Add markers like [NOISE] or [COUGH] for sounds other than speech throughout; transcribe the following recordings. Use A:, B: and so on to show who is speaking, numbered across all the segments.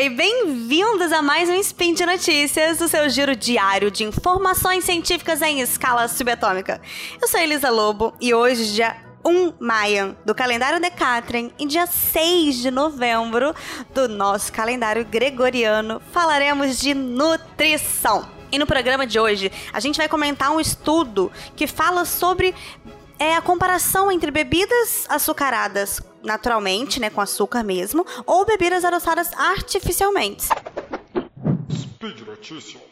A: e bem-vindos a mais um Spin de Notícias, o seu giro diário de informações científicas em escala subatômica. Eu sou Elisa Lobo e hoje, dia 1 Maia do calendário Decatrin e dia 6 de novembro do nosso calendário gregoriano, falaremos de nutrição. E no programa de hoje, a gente vai comentar um estudo que fala sobre é, a comparação entre bebidas açucaradas naturalmente, né, com açúcar mesmo, ou bebidas adoçadas artificialmente. Speed Notícias.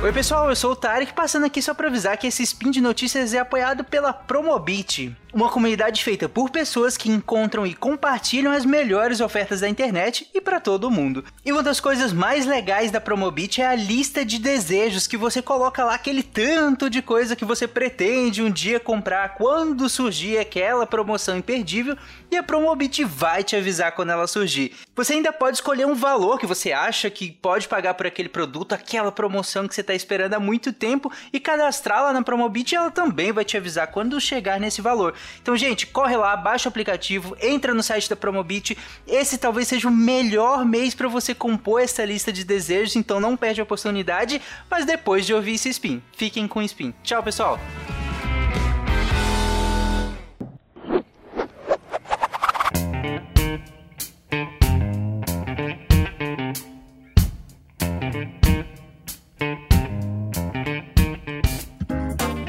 B: Oi pessoal, eu sou o Tarek, passando aqui só para avisar que esse spin de notícias é apoiado pela Promobit, uma comunidade feita por pessoas que encontram e compartilham as melhores ofertas da internet e para todo mundo. E uma das coisas mais legais da Promobit é a lista de desejos que você coloca lá aquele tanto de coisa que você pretende um dia comprar quando surgir aquela promoção imperdível e a Promobit vai te avisar quando ela surgir. Você ainda pode escolher um valor que você acha que pode pagar por aquele produto, aquela promoção que você está esperando há muito tempo e cadastrá-la na Promobit e ela também vai te avisar quando chegar nesse valor. Então, gente, corre lá, baixa o aplicativo, entra no site da Promobit. Esse talvez seja o melhor mês para você compor essa lista de desejos, então não perde a oportunidade, mas depois de ouvir esse spin. Fiquem com o spin. Tchau, pessoal!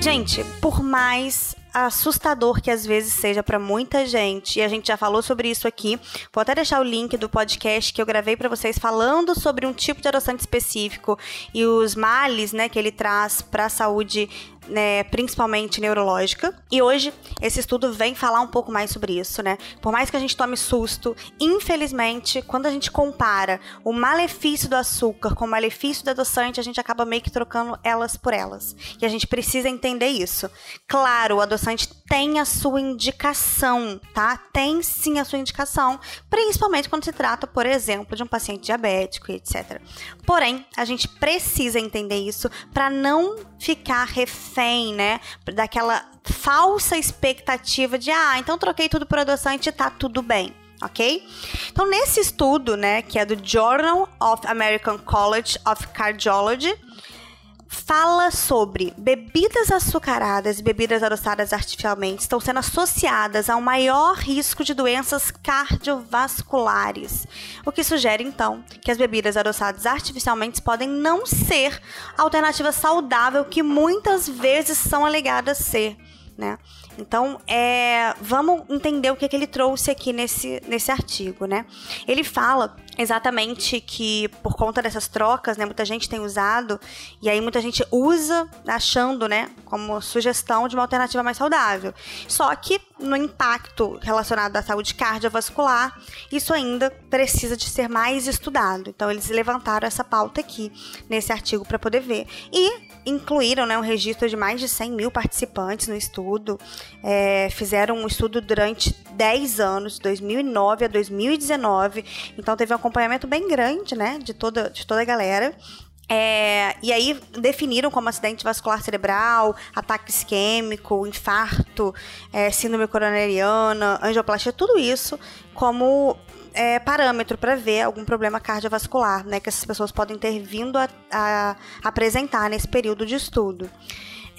A: Gente, por mais assustador que às vezes seja para muita gente, e a gente já falou sobre isso aqui. Vou até deixar o link do podcast que eu gravei para vocês falando sobre um tipo de adoçante específico e os males, né, que ele traz para a saúde né, principalmente neurológica. E hoje esse estudo vem falar um pouco mais sobre isso, né? Por mais que a gente tome susto, infelizmente, quando a gente compara o malefício do açúcar com o malefício do adoçante, a gente acaba meio que trocando elas por elas. E a gente precisa entender isso. Claro, o adoçante tem a sua indicação, tá? Tem sim a sua indicação, principalmente quando se trata, por exemplo, de um paciente diabético e etc. Porém, a gente precisa entender isso para não ficar refém refém, né? Daquela falsa expectativa de, ah, então troquei tudo por adoçante e tá tudo bem ok? Então, nesse estudo, né, que é do Journal of American College of Cardiology, fala sobre bebidas açucaradas e bebidas adoçadas artificialmente estão sendo associadas a um maior risco de doenças cardiovasculares, o que sugere então que as bebidas adoçadas artificialmente podem não ser a alternativa saudável que muitas vezes são alegadas ser, né? Então, é, vamos entender o que, é que ele trouxe aqui nesse, nesse artigo, né? Ele fala exatamente que por conta dessas trocas, né, muita gente tem usado e aí muita gente usa achando, né, como sugestão de uma alternativa mais saudável. Só que no impacto relacionado à saúde cardiovascular, isso ainda precisa de ser mais estudado. Então eles levantaram essa pauta aqui nesse artigo para poder ver e incluíram né, um registro de mais de 100 mil participantes no estudo, é, fizeram um estudo durante 10 anos, 2009 a 2019, então teve uma acompanhamento bem grande, né, de toda, de toda a galera. É, e aí definiram como acidente vascular cerebral, ataque isquêmico, infarto, é, síndrome coronariana, angioplastia, tudo isso como é, parâmetro para ver algum problema cardiovascular, né, que essas pessoas podem ter vindo a, a apresentar nesse período de estudo.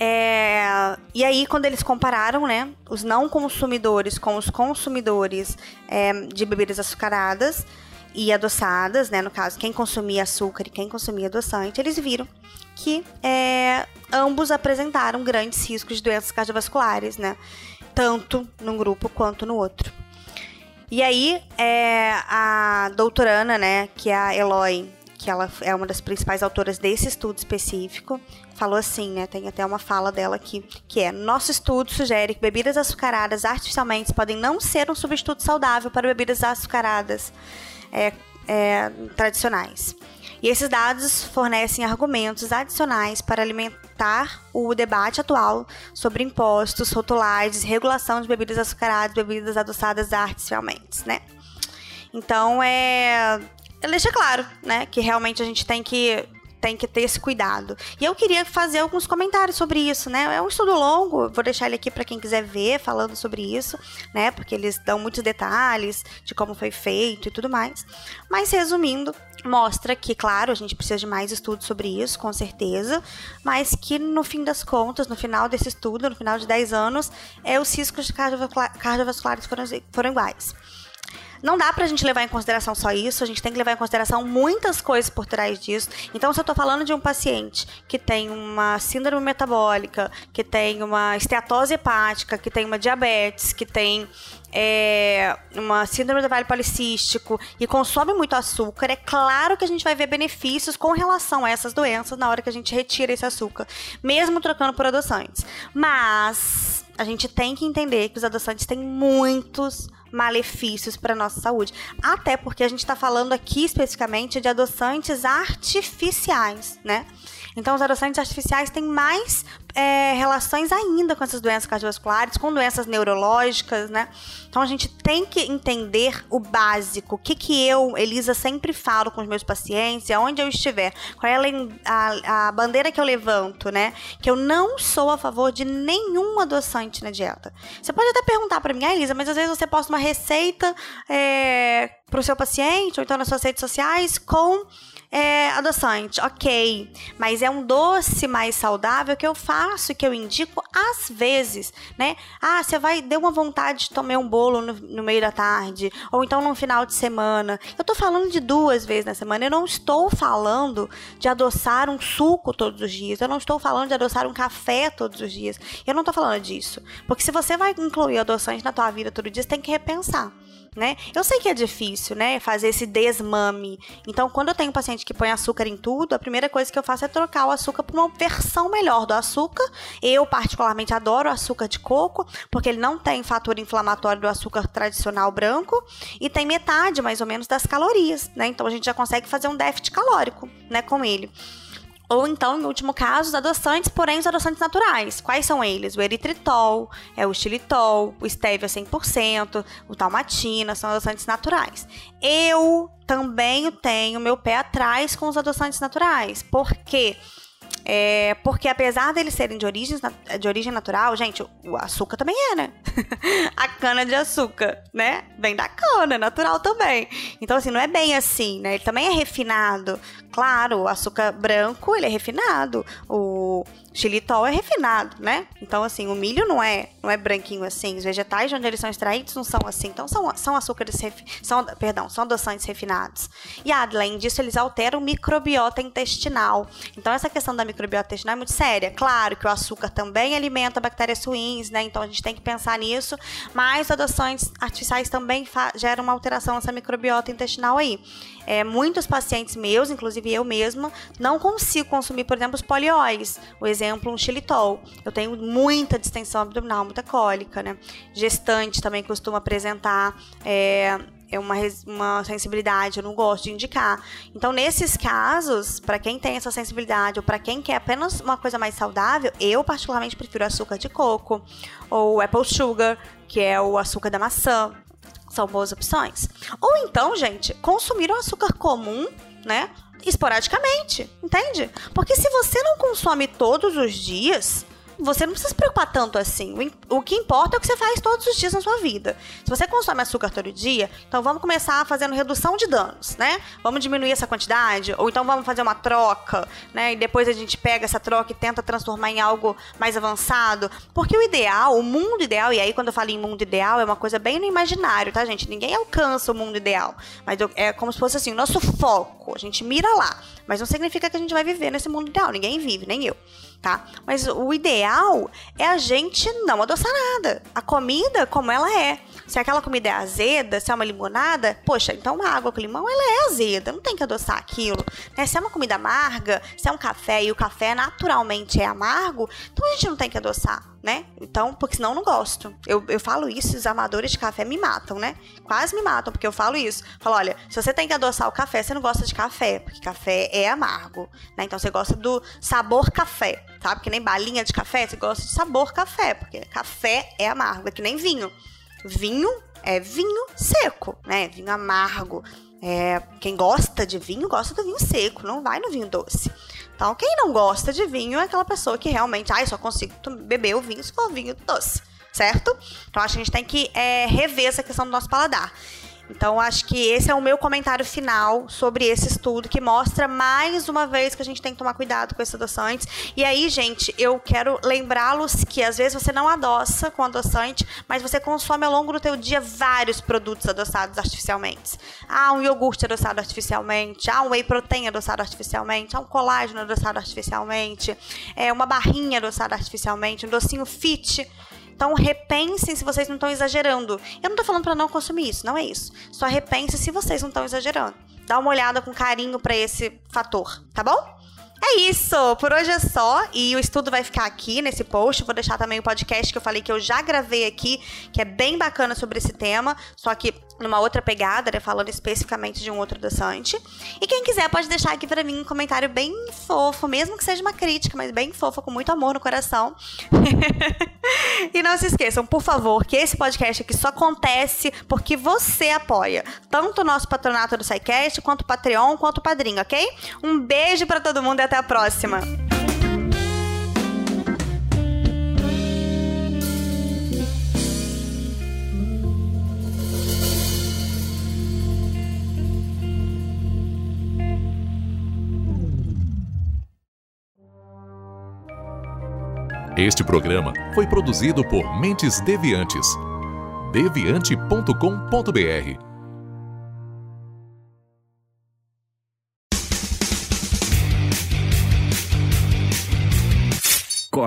A: É, e aí, quando eles compararam, né, os não consumidores com os consumidores é, de bebidas açucaradas, e adoçadas, né? No caso, quem consumia açúcar e quem consumia adoçante, eles viram que é, ambos apresentaram grandes riscos de doenças cardiovasculares, né? Tanto num grupo quanto no outro. E aí, é, a doutorana, né, que é a Eloy, que ela é uma das principais autoras desse estudo específico, falou assim, né? Tem até uma fala dela aqui, que é: nosso estudo sugere que bebidas açucaradas artificialmente podem não ser um substituto saudável para bebidas açucaradas é, é, tradicionais. E esses dados fornecem argumentos adicionais para alimentar o debate atual sobre impostos, rotulagens, regulação de bebidas açucaradas, bebidas adoçadas artificialmente, né? Então, é, deixa claro, né, que realmente a gente tem que tem que ter esse cuidado. E eu queria fazer alguns comentários sobre isso, né? É um estudo longo, vou deixar ele aqui para quem quiser ver, falando sobre isso, né? Porque eles dão muitos detalhes de como foi feito e tudo mais. Mas resumindo, mostra que, claro, a gente precisa de mais estudos sobre isso, com certeza, mas que no fim das contas, no final desse estudo, no final de 10 anos, é, os riscos cardiovasculares foram, foram iguais. Não dá pra gente levar em consideração só isso, a gente tem que levar em consideração muitas coisas por trás disso. Então, se eu tô falando de um paciente que tem uma síndrome metabólica, que tem uma esteatose hepática, que tem uma diabetes, que tem é, uma síndrome do vale policístico e consome muito açúcar, é claro que a gente vai ver benefícios com relação a essas doenças na hora que a gente retira esse açúcar, mesmo trocando por adoçantes. Mas a gente tem que entender que os adoçantes têm muitos malefícios para nossa saúde. Até porque a gente está falando aqui especificamente de adoçantes artificiais, né? Então, os adoçantes artificiais têm mais é, relações ainda com essas doenças cardiovasculares, com doenças neurológicas, né? Então, a gente tem que entender o básico. O que, que eu, Elisa, sempre falo com os meus pacientes, aonde eu estiver, qual é a, a bandeira que eu levanto, né? Que eu não sou a favor de nenhum adoçante na dieta. Você pode até perguntar para mim, ah, Elisa, mas às vezes você posta uma receita é, para o seu paciente, ou então nas suas redes sociais, com é, adoçante, ok. Mas é um doce mais saudável que eu faço que eu indico às vezes, né? Ah, você vai, deu uma vontade de tomar um bolo no, no, meio da tarde, ou então no final de semana. Eu tô falando de duas vezes na semana. Eu não estou falando de adoçar um suco todos os dias. Eu não estou falando de adoçar um café todos os dias. Eu não tô falando disso. Porque se você vai incluir adoçante na tua vida todo dia, você tem que repensar né? Eu sei que é difícil, né, fazer esse desmame. Então, quando eu tenho um paciente que põe açúcar em tudo, a primeira coisa que eu faço é trocar o açúcar por uma versão melhor do açúcar. Eu particularmente adoro açúcar de coco, porque ele não tem fator inflamatório do açúcar tradicional branco e tem metade mais ou menos das calorias, né? Então a gente já consegue fazer um déficit calórico, né, com ele. Ou então, em último caso, os adoçantes, porém os adoçantes naturais. Quais são eles? O eritritol, é o xilitol, o stevia 100%, o talmatina, são adoçantes naturais. Eu também tenho meu pé atrás com os adoçantes naturais. Por quê? É, porque apesar deles serem de origem, de origem natural, gente, o açúcar também é, né? [LAUGHS] a cana de açúcar, né? Vem da cana, natural também. Então, assim, não é bem assim, né? Ele também é refinado. Claro, o açúcar branco, ele é refinado. O xilitol é refinado, né? Então, assim, o milho não é, não é branquinho assim. Os vegetais de onde eles são extraídos não são assim. Então, são, são açúcares, são, perdão, são adoçantes refinados. E além disso, eles alteram o microbiota intestinal. Então, essa questão da microbiota intestinal é muito séria. Claro que o açúcar também alimenta bactérias ruins, né? Então, a gente tem que pensar nisso. Mas adoçantes artificiais também geram uma alteração nessa microbiota intestinal aí. É, muitos pacientes meus, inclusive eu mesma, não consigo consumir, por exemplo, os polióis. O exemplo, um xilitol. Eu tenho muita distensão abdominal, muita cólica, né? Gestante também costuma apresentar. É, é uma, uma sensibilidade, eu não gosto de indicar. Então, nesses casos, para quem tem essa sensibilidade ou para quem quer apenas uma coisa mais saudável, eu particularmente prefiro açúcar de coco ou apple sugar, que é o açúcar da maçã. São boas opções. Ou então, gente, consumir o açúcar comum, né? Esporadicamente, entende? Porque se você não consome todos os dias, você não precisa se preocupar tanto assim. O que importa é o que você faz todos os dias na sua vida. Se você consome açúcar todo dia, então vamos começar fazendo redução de danos, né? Vamos diminuir essa quantidade, ou então vamos fazer uma troca, né? E depois a gente pega essa troca e tenta transformar em algo mais avançado. Porque o ideal, o mundo ideal, e aí quando eu falo em mundo ideal, é uma coisa bem no imaginário, tá, gente? Ninguém alcança o mundo ideal. Mas é como se fosse assim, o nosso foco. A gente mira lá. Mas não significa que a gente vai viver nesse mundo ideal. Ninguém vive, nem eu tá? Mas o ideal é a gente não adoçar nada. A comida como ela é. Se aquela comida é azeda, se é uma limonada, poxa, então uma água com limão ela é azeda, não tem que adoçar aquilo. Né? Se é uma comida amarga, se é um café e o café naturalmente é amargo, então a gente não tem que adoçar, né? Então, porque senão eu não gosto. Eu, eu falo isso, os amadores de café me matam, né? Quase me matam, porque eu falo isso. Falo, olha, se você tem que adoçar o café, você não gosta de café, porque café é amargo, né? Então você gosta do sabor café, sabe? Que nem balinha de café, você gosta de sabor café, porque café é amargo, é que nem vinho. Vinho é vinho seco, né? Vinho amargo. É, quem gosta de vinho gosta do vinho seco, não vai no vinho doce. Então, quem não gosta de vinho é aquela pessoa que realmente, ai, ah, só consigo beber o vinho se for vinho doce, certo? Então, acho que a gente tem que é, rever essa questão do nosso paladar. Então, acho que esse é o meu comentário final sobre esse estudo, que mostra mais uma vez que a gente tem que tomar cuidado com esses adoçantes. E aí, gente, eu quero lembrá-los que às vezes você não adoça com adoçante, mas você consome ao longo do teu dia vários produtos adoçados artificialmente. Ah, um iogurte adoçado artificialmente, ah, um whey protein adoçado artificialmente, ah, um colágeno adoçado artificialmente, é, uma barrinha adoçada artificialmente, um docinho fit então repensem se vocês não estão exagerando. Eu não estou falando para não consumir isso, não é isso. Só repense se vocês não estão exagerando. Dá uma olhada com carinho para esse fator, tá bom? É isso, por hoje é só. E o estudo vai ficar aqui nesse post. Vou deixar também o podcast que eu falei que eu já gravei aqui, que é bem bacana sobre esse tema, só que numa outra pegada, né, falando especificamente de um outro docente. E quem quiser pode deixar aqui para mim um comentário bem fofo, mesmo que seja uma crítica, mas bem fofa, com muito amor no coração. [LAUGHS] e não se esqueçam, por favor, que esse podcast aqui só acontece porque você apoia tanto o nosso patronato do SciCast, quanto o Patreon, quanto o Padrinho, ok? Um beijo para todo mundo e até a próxima!
C: Este programa foi produzido por Mentes Deviantes. deviante.com.br